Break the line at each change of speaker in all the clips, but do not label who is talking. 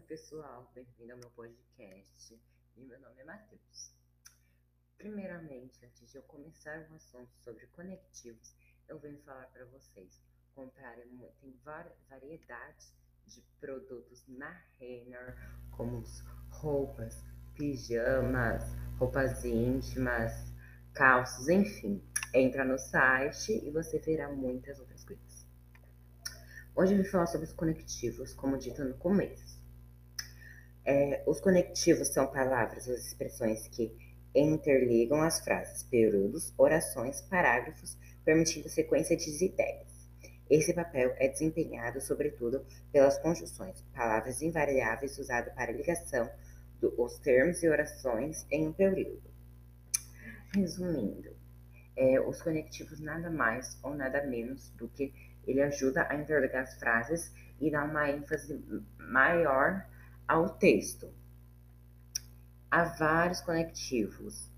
pessoal, bem-vindo ao meu podcast e meu nome é Matheus. Primeiramente, antes de eu começar um assunto sobre conectivos, eu venho falar para vocês comprarem tem variedades de produtos na Renner, como roupas, pijamas, roupas íntimas, calças, enfim. Entra no site e você verá muitas outras coisas. Hoje eu vim falar sobre os conectivos, como dito no começo. É, os conectivos são palavras ou expressões que interligam as frases, períodos, orações, parágrafos, permitindo sequência de ideias. Esse papel é desempenhado, sobretudo, pelas conjunções, palavras invariáveis usadas para ligação dos termos e orações em um período. Resumindo, é, os conectivos nada mais ou nada menos do que ele ajuda a interligar as frases e dá uma ênfase maior ao texto. Há vários conectivos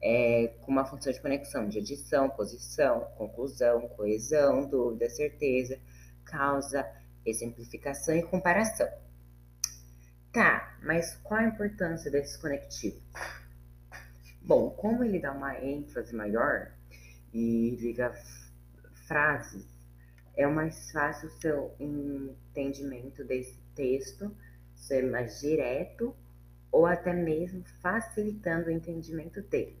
é, com uma função de conexão de adição, posição, conclusão, coesão, dúvida, certeza, causa, exemplificação e comparação. Tá, mas qual a importância desses conectivos? Bom, como ele dá uma ênfase maior e liga frases, é mais fácil o seu entendimento desse texto ser mais direto ou até mesmo facilitando o entendimento dele.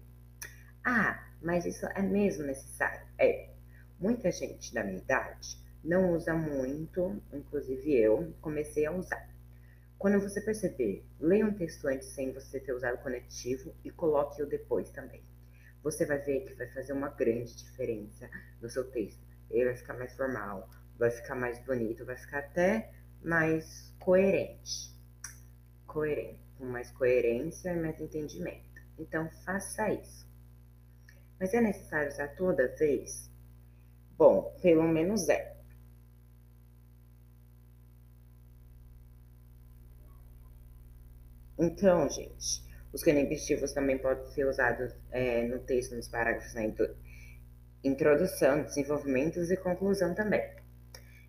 Ah, mas isso é mesmo necessário? É. Muita gente da minha idade não usa muito, inclusive eu comecei a usar. Quando você perceber, leia um texto antes sem você ter usado o conectivo e coloque-o depois também. Você vai ver que vai fazer uma grande diferença no seu texto. Ele vai ficar mais formal, vai ficar mais bonito, vai ficar até mais coerente. Coerente, com mais coerência e mais entendimento. Então, faça isso. Mas é necessário usar toda vez? Bom, pelo menos é. Então, gente, os conectivos também podem ser usados é, no texto, nos parágrafos, na introdução, desenvolvimentos e conclusão também.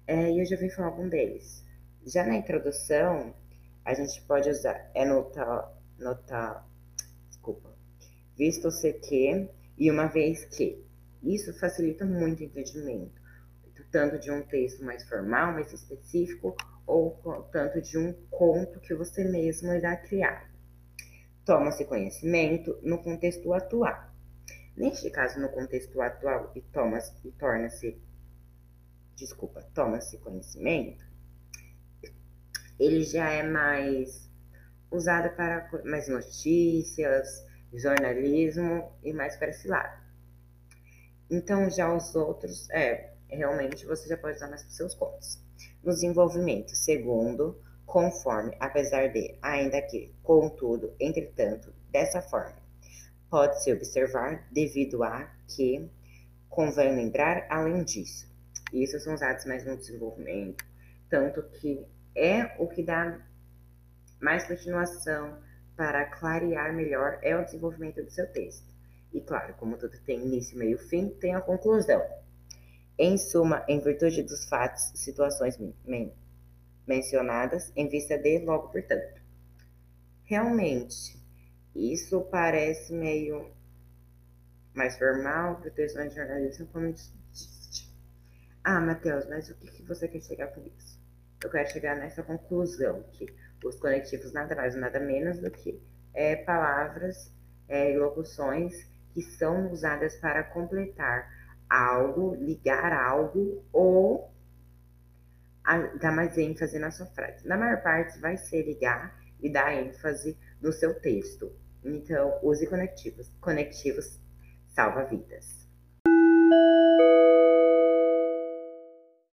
É, e eu já vim falar algum deles. Já na introdução, a gente pode usar é nota, nota, desculpa, visto ser que e uma vez que. Isso facilita muito o entendimento, tanto de um texto mais formal, mais específico, ou tanto de um conto que você mesmo irá criar. Toma-se conhecimento no contexto atual. Neste caso, no contexto atual, e, e torna-se, desculpa, toma-se conhecimento, ele já é mais usado para mais notícias, jornalismo e mais para esse lado. Então, já os outros, é, realmente você já pode usar mais para os seus contos. No desenvolvimento, segundo, conforme, apesar de, ainda que, contudo, entretanto, dessa forma, pode-se observar, devido a que, convém lembrar, além disso. Isso são usados mais no desenvolvimento, tanto que é o que dá mais continuação para clarear melhor é o desenvolvimento do seu texto. E claro, como tudo tem início, meio e fim, tem a conclusão. Em suma, em virtude dos fatos, situações men mencionadas, em vista de logo, portanto. Realmente, isso parece meio mais formal para o texto de jornalismo, como disse. Ah, Matheus, mas o que, que você quer chegar com isso? Eu quero chegar nessa conclusão que os conectivos nada mais nada menos do que é, palavras é, e locuções que são usadas para completar algo, ligar algo ou a, dar mais ênfase na sua frase. Na maior parte vai ser ligar e dar ênfase no seu texto. Então, use conectivos. Conectivos salva vidas.